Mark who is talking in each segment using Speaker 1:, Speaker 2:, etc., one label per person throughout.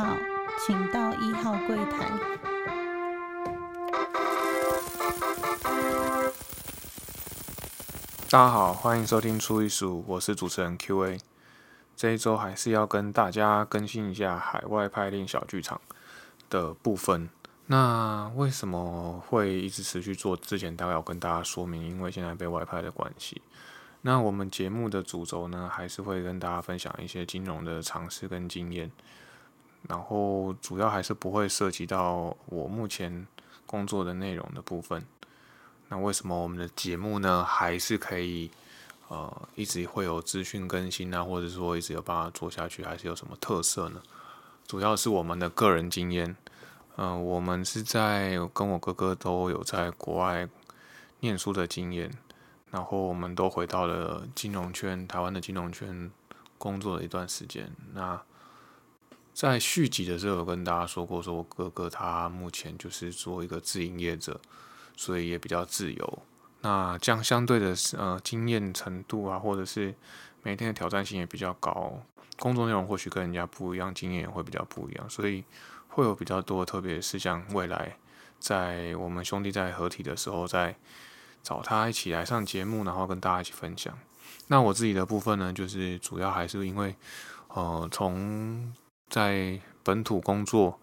Speaker 1: 号，请到一号柜台。
Speaker 2: 大家好，欢迎收听初一十五，我是主持人 Q A。这一周还是要跟大家更新一下海外派练小剧场的部分。那为什么会一直持续做？之前大概要跟大家说明，因为现在被外派的关系。那我们节目的主轴呢，还是会跟大家分享一些金融的尝试跟经验，然后主要还是不会涉及到我目前工作的内容的部分。那为什么我们的节目呢，还是可以呃一直会有资讯更新啊，或者说一直有办法做下去，还是有什么特色呢？主要是我们的个人经验，嗯，我们是在跟我哥哥都有在国外念书的经验。然后我们都回到了金融圈，台湾的金融圈工作了一段时间。那在续集的时候有跟大家说过，说我哥哥他目前就是做一个自营业者，所以也比较自由。那这样相对的呃经验程度啊，或者是每天的挑战性也比较高，工作内容或许跟人家不一样，经验也会比较不一样，所以会有比较多特别是像未来在我们兄弟在合体的时候再。找他一起来上节目，然后跟大家一起分享。那我自己的部分呢，就是主要还是因为，呃，从在本土工作、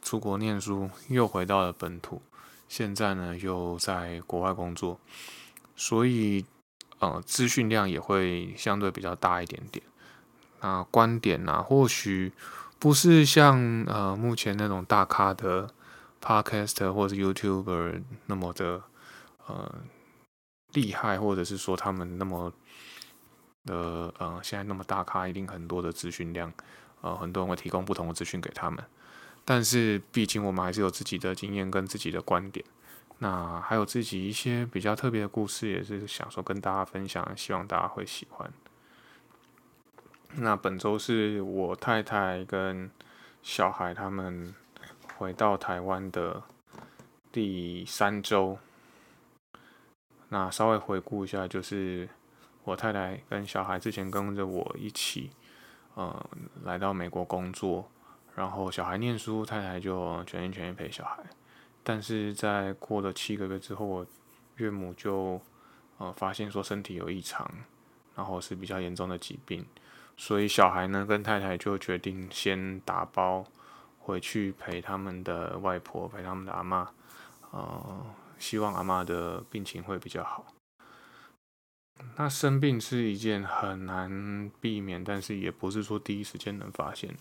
Speaker 2: 出国念书，又回到了本土，现在呢又在国外工作，所以呃，资讯量也会相对比较大一点点。那观点呢，或许不是像呃目前那种大咖的 Podcast 或者 YouTuber 那么的。呃，厉害，或者是说他们那么的呃，现在那么大咖，一定很多的资讯量，呃，很多人会提供不同的资讯给他们。但是，毕竟我们还是有自己的经验跟自己的观点，那还有自己一些比较特别的故事，也是想说跟大家分享，希望大家会喜欢。那本周是我太太跟小孩他们回到台湾的第三周。那稍微回顾一下，就是我太太跟小孩之前跟着我一起，呃，来到美国工作，然后小孩念书，太太就全心全意陪小孩。但是在过了七个月之后，我岳母就呃发现说身体有异常，然后是比较严重的疾病，所以小孩呢跟太太就决定先打包回去陪他们的外婆，陪他们的阿妈，呃。希望阿妈的病情会比较好。那生病是一件很难避免，但是也不是说第一时间能发现。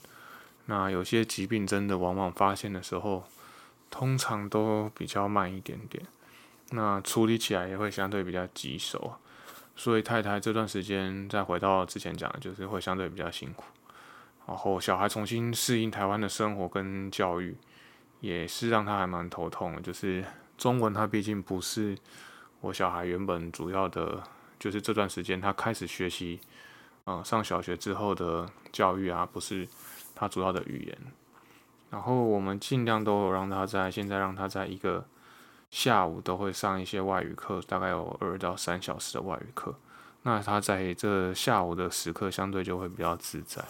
Speaker 2: 那有些疾病真的往往发现的时候，通常都比较慢一点点。那处理起来也会相对比较棘手。所以太太这段时间再回到之前讲的，就是会相对比较辛苦。然后小孩重新适应台湾的生活跟教育，也是让他还蛮头痛的，就是。中文它毕竟不是我小孩原本主要的，就是这段时间他开始学习，嗯，上小学之后的教育啊，不是他主要的语言。然后我们尽量都有让他在现在让他在一个下午都会上一些外语课，大概有二到三小时的外语课。那他在这下午的时刻相对就会比较自在。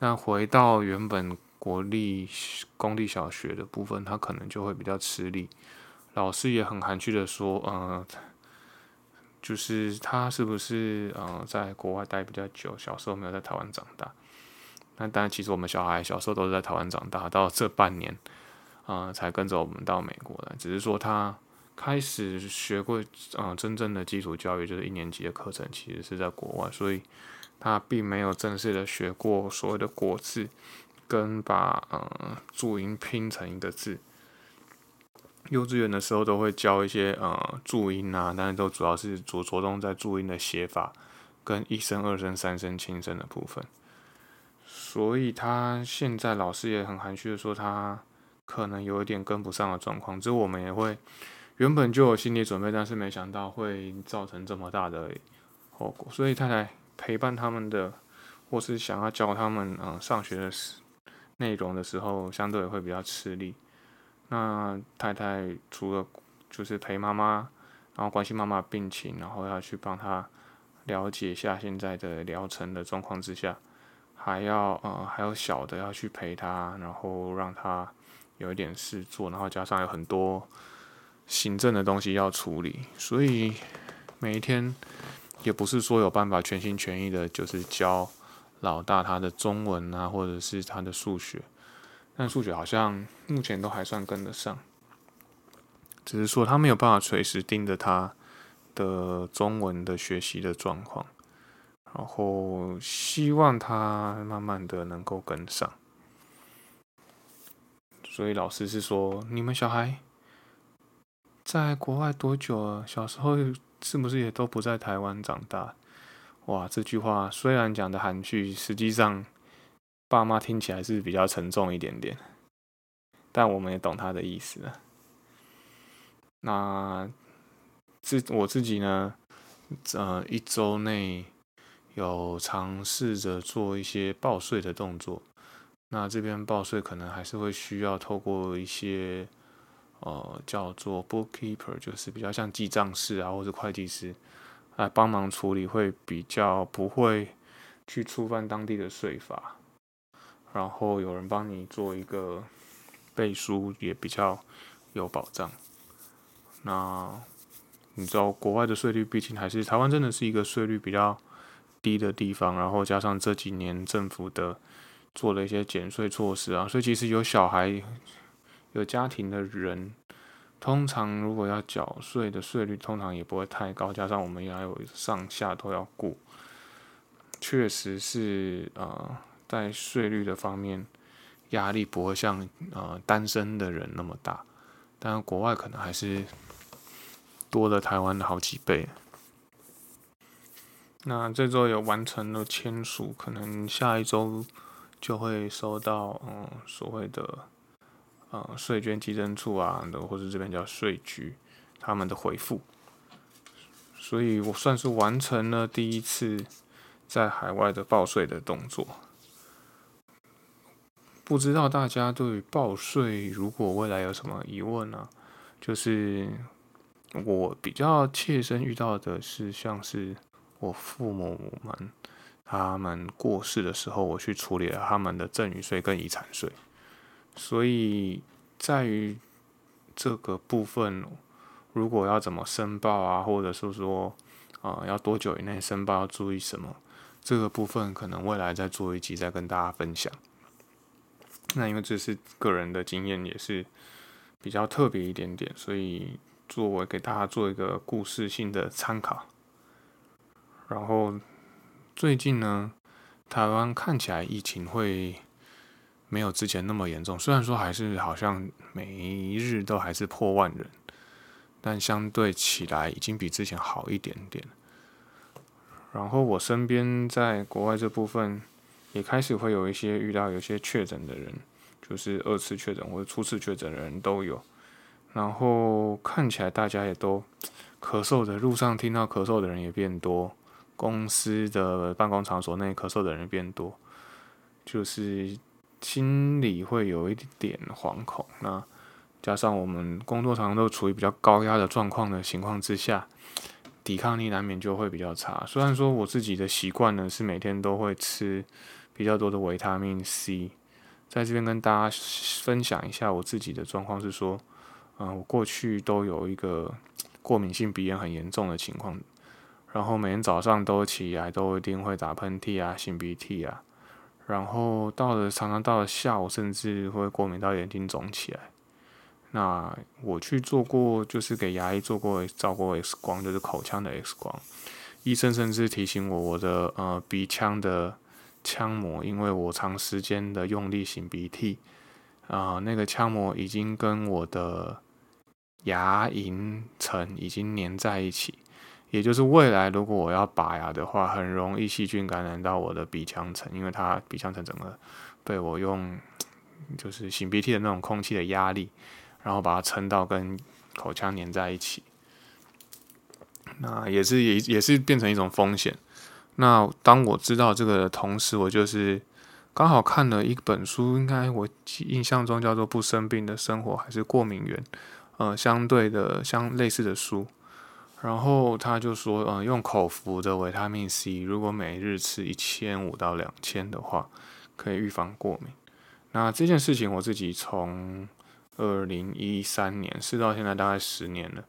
Speaker 2: 那回到原本国立公立小学的部分，他可能就会比较吃力。老师也很含蓄的说，呃，就是他是不是呃在国外待比较久，小时候没有在台湾长大。那当然，其实我们小孩小时候都是在台湾长大，到这半年，啊，才跟着我们到美国来。只是说他开始学过，嗯，真正的基础教育，就是一年级的课程，其实是在国外，所以他并没有正式的学过所谓的国字，跟把呃注音拼成一个字。幼稚园的时候都会教一些呃注音啊，但是都主要是着着重在注音的写法跟一声、二声、三声、轻声的部分。所以他现在老师也很含蓄的说，他可能有一点跟不上的状况。这我们也会原本就有心理准备，但是没想到会造成这么大的后果。所以太太陪伴他们的，或是想要教他们嗯上学的时内容的时候，相对会比较吃力。那太太除了就是陪妈妈，然后关心妈妈病情，然后要去帮她了解一下现在的疗程的状况之下，还要呃还有小的要去陪她，然后让她有一点事做，然后加上有很多行政的东西要处理，所以每一天也不是说有办法全心全意的，就是教老大他的中文啊，或者是他的数学，但数学好像目前都还算跟得上，只是说他没有办法随时盯着他的中文的学习的状况。然后希望他慢慢的能够跟上，所以老师是说，你们小孩在国外多久了？小时候是不是也都不在台湾长大？哇，这句话虽然讲的含蓄，实际上爸妈听起来是比较沉重一点点，但我们也懂他的意思了。那自我自己呢，呃，一周内。有尝试着做一些报税的动作，那这边报税可能还是会需要透过一些呃叫做 bookkeeper，就是比较像记账师啊，或者会计师来帮忙处理，会比较不会去触犯当地的税法，然后有人帮你做一个背书，也比较有保障。那你知道国外的税率，毕竟还是台湾真的是一个税率比较。低的地方，然后加上这几年政府的做了一些减税措施啊，所以其实有小孩、有家庭的人，通常如果要缴税的税率，通常也不会太高。加上我们也还有上下都要顾，确实是呃，在税率的方面压力不会像呃单身的人那么大，但国外可能还是多了台湾的好几倍。那这周有完成了签署，可能下一周就会收到，嗯，所谓的呃税捐稽征处啊，或者这边叫税局他们的回复，所以我算是完成了第一次在海外的报税的动作。不知道大家对报税如果未来有什么疑问呢？就是我比较切身遇到的是像是。我父母们他们过世的时候，我去处理了他们的赠与税跟遗产税，所以在于这个部分，如果要怎么申报啊，或者是说啊要多久以内申报，要注意什么，这个部分可能未来再做一集再跟大家分享。那因为这是个人的经验，也是比较特别一点点，所以作为给大家做一个故事性的参考。然后最近呢，台湾看起来疫情会没有之前那么严重。虽然说还是好像每一日都还是破万人，但相对起来已经比之前好一点点。然后我身边在国外这部分也开始会有一些遇到有些确诊的人，就是二次确诊或者初次确诊的人都有。然后看起来大家也都咳嗽的，路上听到咳嗽的人也变多。公司的办公场所内咳嗽的人变多，就是心里会有一点惶恐。那加上我们工作常常都处于比较高压的状况的情况之下，抵抗力难免就会比较差。虽然说我自己的习惯呢是每天都会吃比较多的维他命 C，在这边跟大家分享一下我自己的状况是说，嗯，我过去都有一个过敏性鼻炎很严重的情况。然后每天早上都起来都一定会打喷嚏啊、擤鼻涕啊，然后到了常常到了下午，甚至会过敏到眼睛肿起来。那我去做过，就是给牙医做过照过 X 光，就是口腔的 X 光。医生甚至提醒我，我的呃鼻腔的腔膜，因为我长时间的用力擤鼻涕，啊，那个腔膜已经跟我的牙龈层已经粘在一起。也就是未来，如果我要拔牙的话，很容易细菌感染到我的鼻腔层，因为它鼻腔层整个被我用就是擤鼻涕的那种空气的压力，然后把它撑到跟口腔粘在一起，那也是也也是变成一种风险。那当我知道这个的同时，我就是刚好看了一本书，应该我印象中叫做《不生病的生活》还是过敏源，呃，相对的相类似的书。然后他就说，嗯，用口服的维他命 C，如果每日吃一千五到两千的话，可以预防过敏。那这件事情我自己从二零一三年试到现在大概十年了，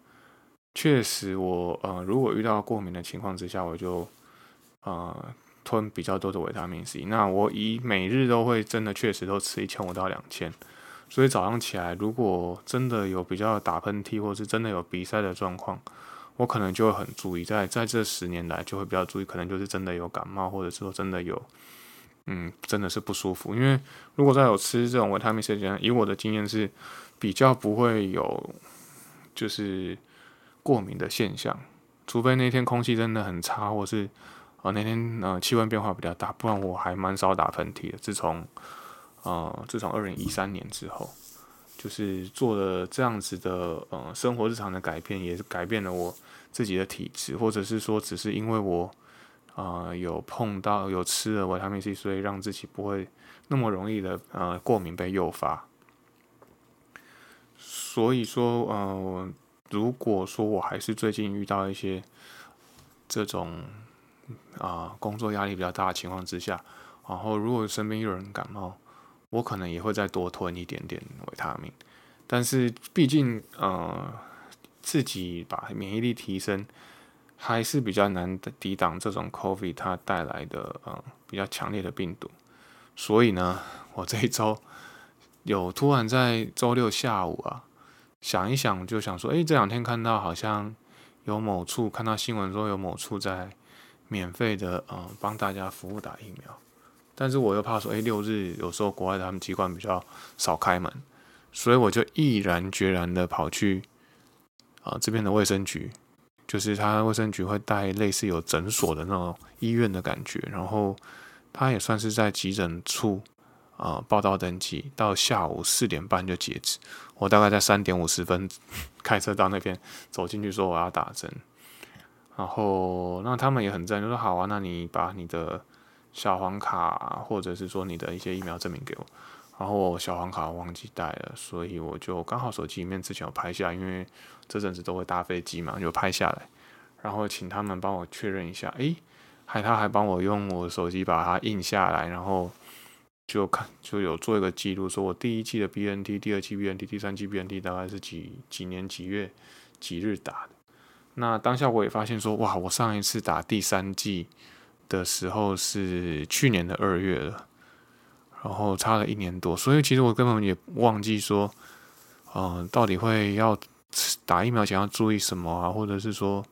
Speaker 2: 确实我呃，如果遇到过敏的情况之下，我就呃吞比较多的维他命 C。那我以每日都会真的确实都吃一千五到两千。所以早上起来，如果真的有比较打喷嚏，或是真的有鼻塞的状况，我可能就会很注意，在在这十年来就会比较注意，可能就是真的有感冒，或者是说真的有，嗯，真的是不舒服。因为如果在有吃这种维他命 C 以我的经验是比较不会有就是过敏的现象，除非那天空气真的很差，或是啊那天呃气温变化比较大，不然我还蛮少打喷嚏的。自从呃，自从二零一三年之后，就是做了这样子的呃生活日常的改变，也是改变了我自己的体质，或者是说，只是因为我啊有碰到有吃了维他命 C，所以让自己不会那么容易的呃过敏被诱发。所以说，呃，如果说我还是最近遇到一些这种啊工作压力比较大的情况之下，然后如果身边有人感冒，我可能也会再多吞一点点维他命，但是毕竟呃自己把免疫力提升，还是比较难抵挡这种 COVID 它带来的呃比较强烈的病毒，所以呢，我这一周有突然在周六下午啊想一想，就想说，诶，这两天看到好像有某处看到新闻说有某处在免费的啊帮大家服务打疫苗。但是我又怕说，哎，六日有时候国外他们机关比较少开门，所以我就毅然决然的跑去啊这边的卫生局，就是他卫生局会带类似有诊所的那种医院的感觉，然后他也算是在急诊处啊报到登记，到下午四点半就截止，我大概在三点五十分开车到那边走进去说我要打针，然后那他们也很赞，就说好啊，那你把你的。小黄卡，或者是说你的一些疫苗证明给我，然后我小黄卡忘记带了，所以我就刚好手机里面之前有拍下，因为这阵子都会搭飞机嘛，就拍下来，然后请他们帮我确认一下，诶，还他还帮我用我手机把它印下来，然后就看就有做一个记录，说我第一季的 BNT，第二季 BNT，第三季 BNT 大概是几几年几月几日打的，那当下我也发现说，哇，我上一次打第三季。的时候是去年的二月了，然后差了一年多，所以其实我根本也忘记说，嗯，到底会要打疫苗前要注意什么啊，或者是说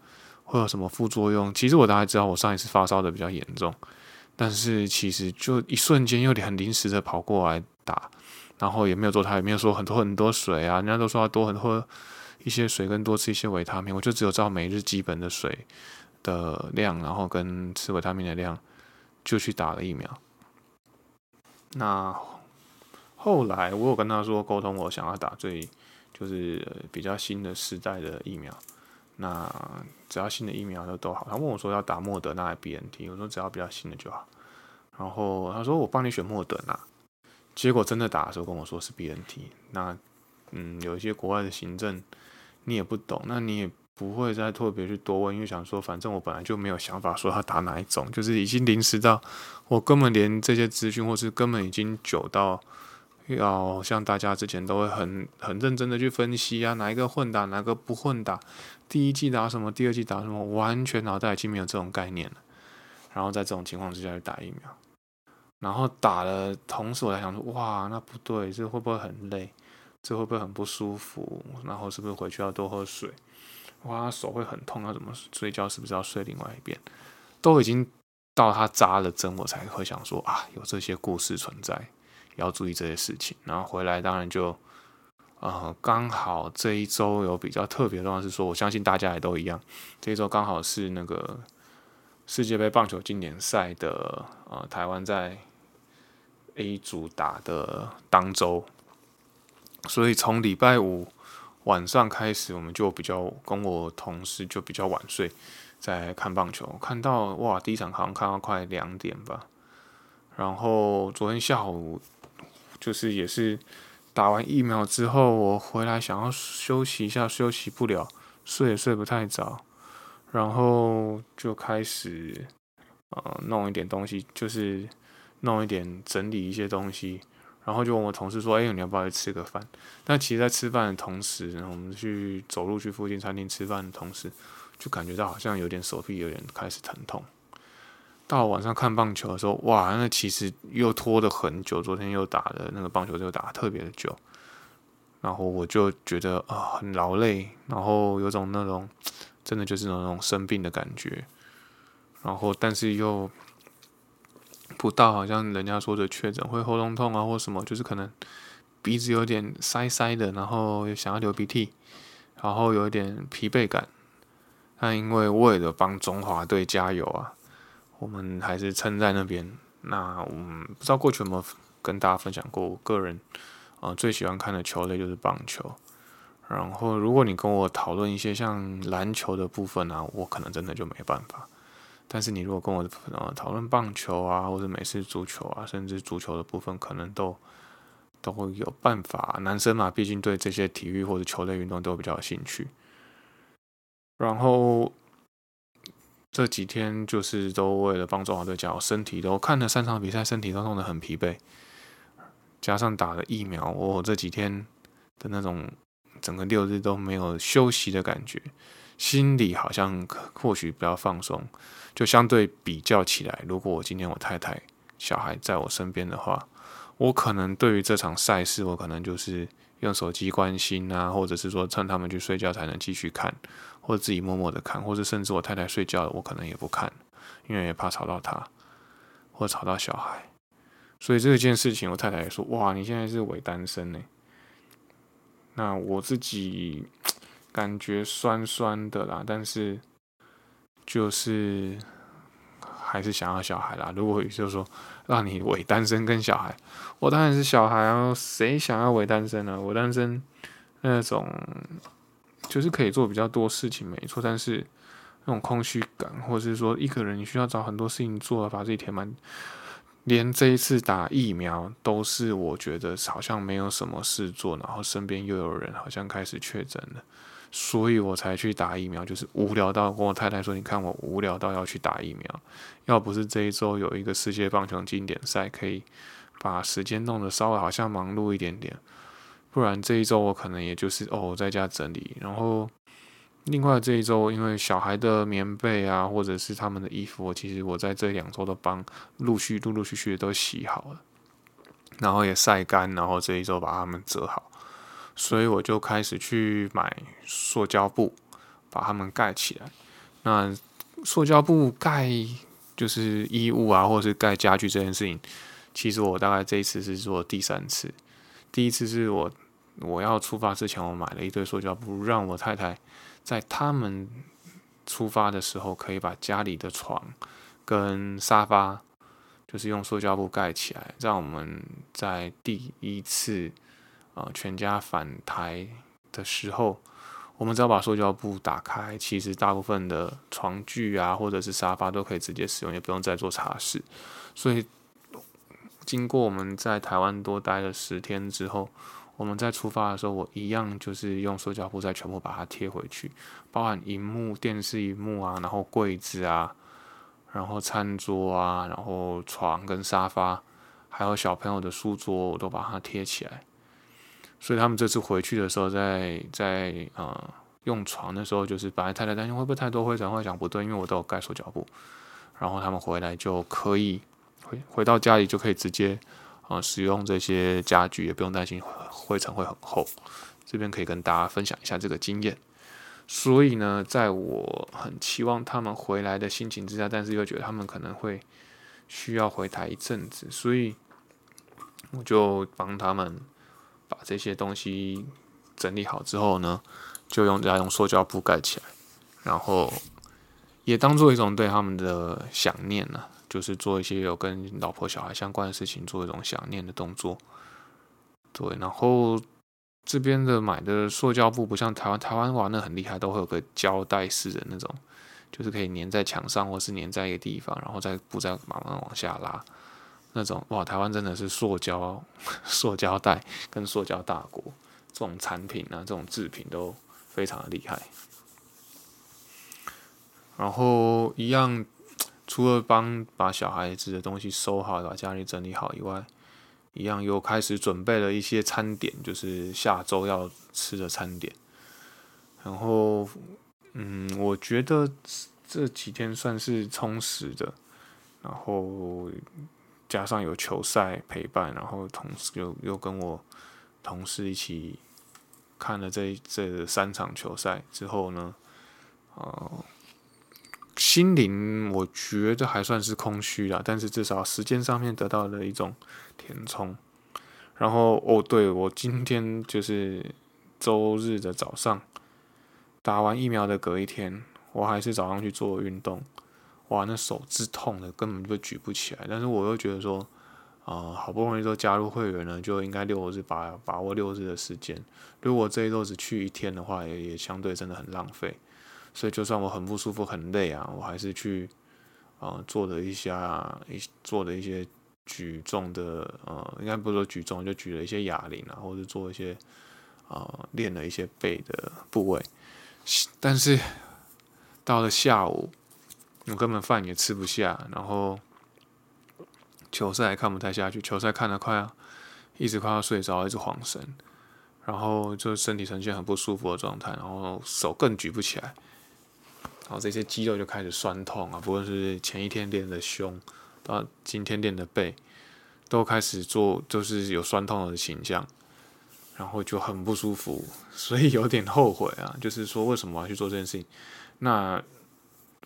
Speaker 2: 会有什么副作用？其实我大概知道，我上一次发烧的比较严重，但是其实就一瞬间又很临时的跑过来打，然后也没有做它，也没有说很多很多水啊，人家都说要多很多一些水跟多吃一些维他命，我就只有照每日基本的水。的量，然后跟吃维他命的量，就去打了疫苗。那后来我有跟他说沟通，我想要打最就是比较新的时代的疫苗。那只要新的疫苗就都好。他问我说要打莫德纳 B N T，我说只要比较新的就好。然后他说我帮你选莫德纳。结果真的打的时候跟我说是 B N T。那嗯，有一些国外的行政你也不懂，那你也。不会再特别去多问，因为想说，反正我本来就没有想法说他打哪一种，就是已经临时到我根本连这些资讯，或是根本已经久到要像大家之前都会很很认真的去分析啊，哪一个混打，哪个不混打，第一季打什么，第二季打什么，完全脑袋已经没有这种概念了。然后在这种情况之下去打疫苗，然后打了，同时我在想说，哇，那不对，这会不会很累？这会不会很不舒服？然后是不是回去要多喝水？哇，手会很痛，要怎么睡觉？是不是要睡另外一边？都已经到他扎了针，我才会想说啊，有这些故事存在，要注意这些事情。然后回来，当然就呃，刚好这一周有比较特别的状况是说，我相信大家也都一样，这一周刚好是那个世界杯棒球经典赛的呃，台湾在 A 组打的当周，所以从礼拜五。晚上开始，我们就比较跟我同事就比较晚睡，在看棒球，看到哇，第一场好像看到快两点吧。然后昨天下午就是也是打完疫苗之后，我回来想要休息一下，休息不了，睡也睡不太早。然后就开始呃弄一点东西，就是弄一点整理一些东西，然后就问我同事说：“哎，你要不要去吃个饭？”但其实，在吃饭的同时，我们去走路去附近餐厅吃饭的同时，就感觉到好像有点手臂有点开始疼痛。到晚上看棒球的时候，哇，那其实又拖得很久。昨天又打的那个棒球就打特别的久，然后我就觉得啊很劳累，然后有种那种真的就是那种生病的感觉。然后但是又不到好像人家说的确诊会喉咙痛啊或什么，就是可能鼻子有点塞塞的，然后想要流鼻涕，然后有一点疲惫感。但因为为了帮中华队加油啊。我们还是撑在那边。那我们不知道过去有没有跟大家分享过，我个人啊最喜欢看的球类就是棒球。然后，如果你跟我讨论一些像篮球的部分啊，我可能真的就没办法。但是你如果跟我呃讨论棒球啊，或者美式足球啊，甚至足球的部分，可能都都会有办法。男生嘛，毕竟对这些体育或者球类运动都比较有兴趣。然后。这几天就是都为了帮中华队加油，身体都看了三场比赛，身体都弄得很疲惫。加上打了疫苗，我这几天的那种整个六日都没有休息的感觉，心里好像或许比较放松。就相对比较起来，如果我今天我太太、小孩在我身边的话，我可能对于这场赛事，我可能就是用手机关心啊，或者是说趁他们去睡觉才能继续看。或者自己默默的看，或者甚至我太太睡觉了，我可能也不看，因为也怕吵到她，或吵到小孩。所以这件事情，我太太也说：“哇，你现在是伪单身呢。”那我自己感觉酸酸的啦，但是就是还是想要小孩啦。如果就是说让你伪单身跟小孩，我当然是小孩啊，谁想要伪单身呢？伪单身那种。就是可以做比较多事情，没错，但是那种空虚感，或者是说一个人你需要找很多事情做，把自己填满。连这一次打疫苗，都是我觉得好像没有什么事做，然后身边又有人好像开始确诊了，所以我才去打疫苗。就是无聊到跟我太太说：“你看我无聊到要去打疫苗。”要不是这一周有一个世界棒球经典赛，可以把时间弄得稍微好像忙碌一点点。不然这一周我可能也就是哦在家整理，然后另外这一周因为小孩的棉被啊或者是他们的衣服，其实我在这两周都帮陆续陆陆续续都洗好了，然后也晒干，然后这一周把它们折好，所以我就开始去买塑胶布把它们盖起来。那塑胶布盖就是衣物啊或者是盖家具这件事情，其实我大概这一次是做第三次，第一次是我。我要出发之前，我买了一堆塑胶布，让我太太在他们出发的时候，可以把家里的床跟沙发，就是用塑胶布盖起来，让我们在第一次啊全家返台的时候，我们只要把塑胶布打开，其实大部分的床具啊或者是沙发都可以直接使用，也不用再做擦拭。所以经过我们在台湾多待了十天之后。我们在出发的时候，我一样就是用塑胶布再全部把它贴回去，包含荧幕、电视荧幕啊，然后柜子啊，然后餐桌啊，然后床跟沙发，还有小朋友的书桌，我都把它贴起来。所以他们这次回去的时候，在在呃用床的时候，就是本来太太担心会不会太多灰尘，会想不对，因为我都有盖手脚布，然后他们回来就可以回回到家里就可以直接。啊，使用这些家具也不用担心灰尘会很厚，这边可以跟大家分享一下这个经验。所以呢，在我很期望他们回来的心情之下，但是又觉得他们可能会需要回台一阵子，所以我就帮他们把这些东西整理好之后呢，就用家用塑胶布盖起来，然后也当做一种对他们的想念呢。就是做一些有跟老婆小孩相关的事情，做一种想念的动作。对，然后这边的买的塑胶布不像台湾，台湾玩的很厉害，都会有个胶带式的那种，就是可以粘在墙上，或是粘在一个地方，然后再布再慢慢往下拉那种。哇，台湾真的是塑胶、塑胶袋跟塑胶大国，这种产品啊，这种制品都非常的厉害。然后一样，除了帮把小孩子的东西收好，把家里整理好以外，一样又开始准备了一些餐点，就是下周要吃的餐点。然后，嗯，我觉得这几天算是充实的。然后加上有球赛陪伴，然后同时又又跟我同事一起看了这这三场球赛之后呢，呃。心灵我觉得还算是空虚啦，但是至少时间上面得到了一种填充。然后哦，对我今天就是周日的早上打完疫苗的隔一天，我还是早上去做运动。哇，那手指痛的根本就举不起来。但是我又觉得说，啊，好不容易都加入会员了，就应该六日把把握六日的时间。如果这一周只去一天的话，也也相对真的很浪费。所以，就算我很不舒服、很累啊，我还是去啊做了一下一做了一些举重的呃，应该不是说举重，就举了一些哑铃啊，或者做一些啊练了一些背的部位。但是到了下午，我根本饭也吃不下，然后球赛也看不太下去，球赛看得快要一直快要睡着，一直晃神，然后就身体呈现很不舒服的状态，然后手更举不起来。然后这些肌肉就开始酸痛啊，不论是前一天练的胸，到今天练的背，都开始做，就是有酸痛的倾向，然后就很不舒服，所以有点后悔啊，就是说为什么要去做这件事情？那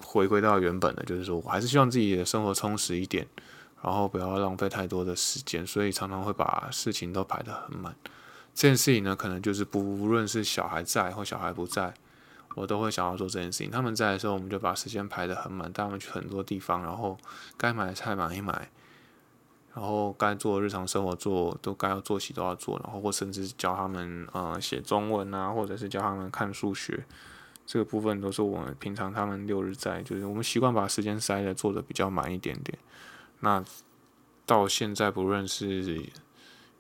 Speaker 2: 回归到原本的，就是说我还是希望自己的生活充实一点，然后不要浪费太多的时间，所以常常会把事情都排得很满。这件事情呢，可能就是不论是小孩在或小孩不在。我都会想要做这件事情。他们在的时候，我们就把时间排得很满，带他们去很多地方，然后该买的菜买一买，然后该做日常生活做都该要做起都要做，然后或甚至教他们呃写中文啊，或者是教他们看数学，这个部分都是我们平常他们六日在，就是我们习惯把时间塞的做的比较满一点点。那到现在，不论是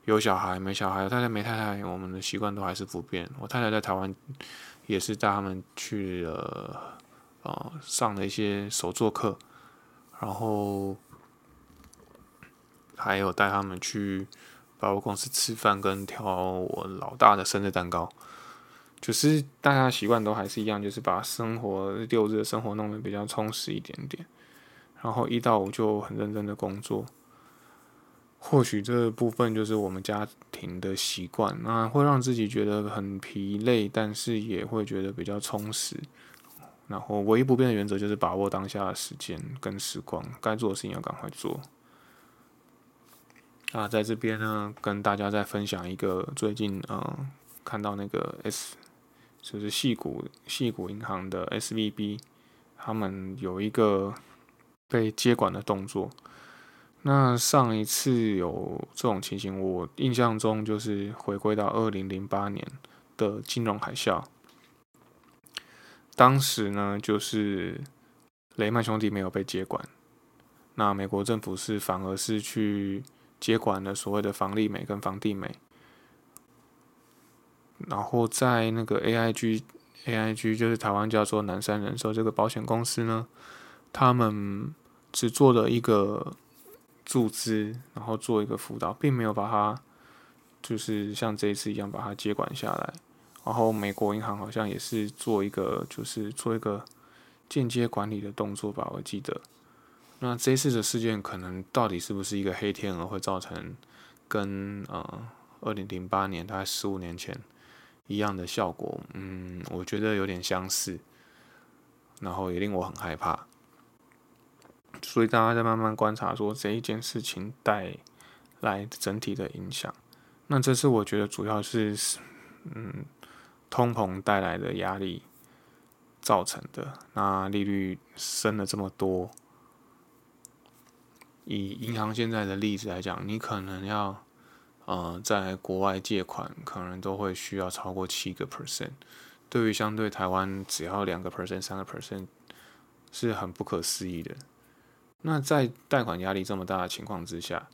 Speaker 2: 有小孩没小孩，太太没太太，我们的习惯都还是不变。我太太在台湾。也是带他们去了，啊，上了一些手作课，然后还有带他们去百货公司吃饭，跟挑我老大的生日蛋糕。就是大家习惯都还是一样，就是把生活六日的生活弄得比较充实一点点，然后一到五就很认真的工作。或许这部分就是我们家庭的习惯，那会让自己觉得很疲累，但是也会觉得比较充实。然后唯一不变的原则就是把握当下的时间跟时光，该做的事情要赶快做。啊，在这边呢，跟大家再分享一个最近嗯看到那个 S，就是细谷细谷银行的 SVB，他们有一个被接管的动作。那上一次有这种情形，我印象中就是回归到二零零八年的金融海啸。当时呢，就是雷曼兄弟没有被接管，那美国政府是反而是去接管了所谓的房利美跟房地美。然后在那个 AIG，AIG 就是台湾叫做南山人寿这个保险公司呢，他们只做了一个。注资，然后做一个辅导，并没有把它，就是像这一次一样把它接管下来。然后美国银行好像也是做一个，就是做一个间接管理的动作吧，我记得。那这次的事件可能到底是不是一个黑天鹅，会造成跟呃二零零八年大概十五年前一样的效果？嗯，我觉得有点相似，然后也令我很害怕。所以大家在慢慢观察，说这一件事情带来整体的影响。那这次我觉得主要是，嗯，通膨带来的压力造成的。那利率升了这么多，以银行现在的例子来讲，你可能要，呃，在国外借款，可能都会需要超过七个 percent。对于相对台湾只要两个 percent、三个 percent，是很不可思议的。那在贷款压力这么大的情况之下，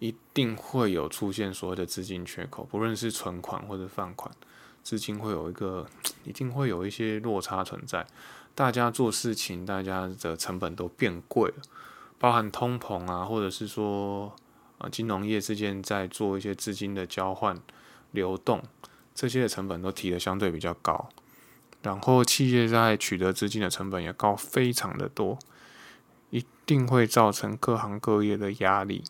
Speaker 2: 一定会有出现所谓的资金缺口，不论是存款或者放款，资金会有一个一定会有一些落差存在。大家做事情，大家的成本都变贵了，包含通膨啊，或者是说啊，金融业之间在做一些资金的交换、流动，这些的成本都提的相对比较高。然后企业在取得资金的成本也高，非常的多，一定会造成各行各业的压力。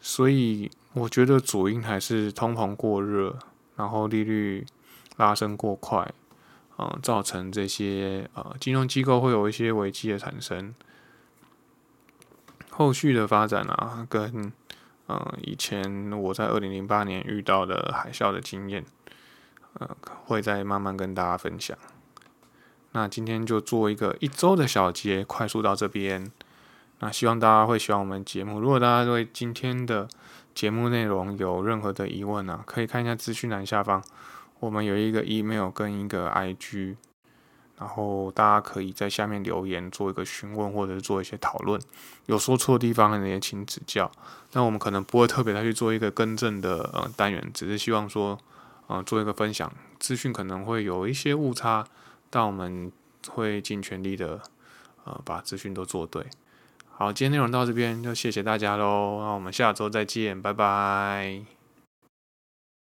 Speaker 2: 所以我觉得主因还是通膨过热，然后利率拉升过快。嗯，造成这些呃金融机构会有一些危机的产生，后续的发展啊，跟嗯以前我在二零零八年遇到的海啸的经验，呃，会再慢慢跟大家分享。那今天就做一个一周的小结，快速到这边。那希望大家会喜欢我们节目。如果大家对今天的节目内容有任何的疑问呢，可以看一下资讯栏下方。我们有一个 email 跟一个 IG，然后大家可以在下面留言做一个询问，或者是做一些讨论。有说错的地方也请指教。那我们可能不会特别再去做一个更正的呃单元，只是希望说，呃，做一个分享资讯可能会有一些误差，但我们会尽全力的呃把资讯都做对。好，今天内容到这边就谢谢大家喽，那我们下周再见，拜拜。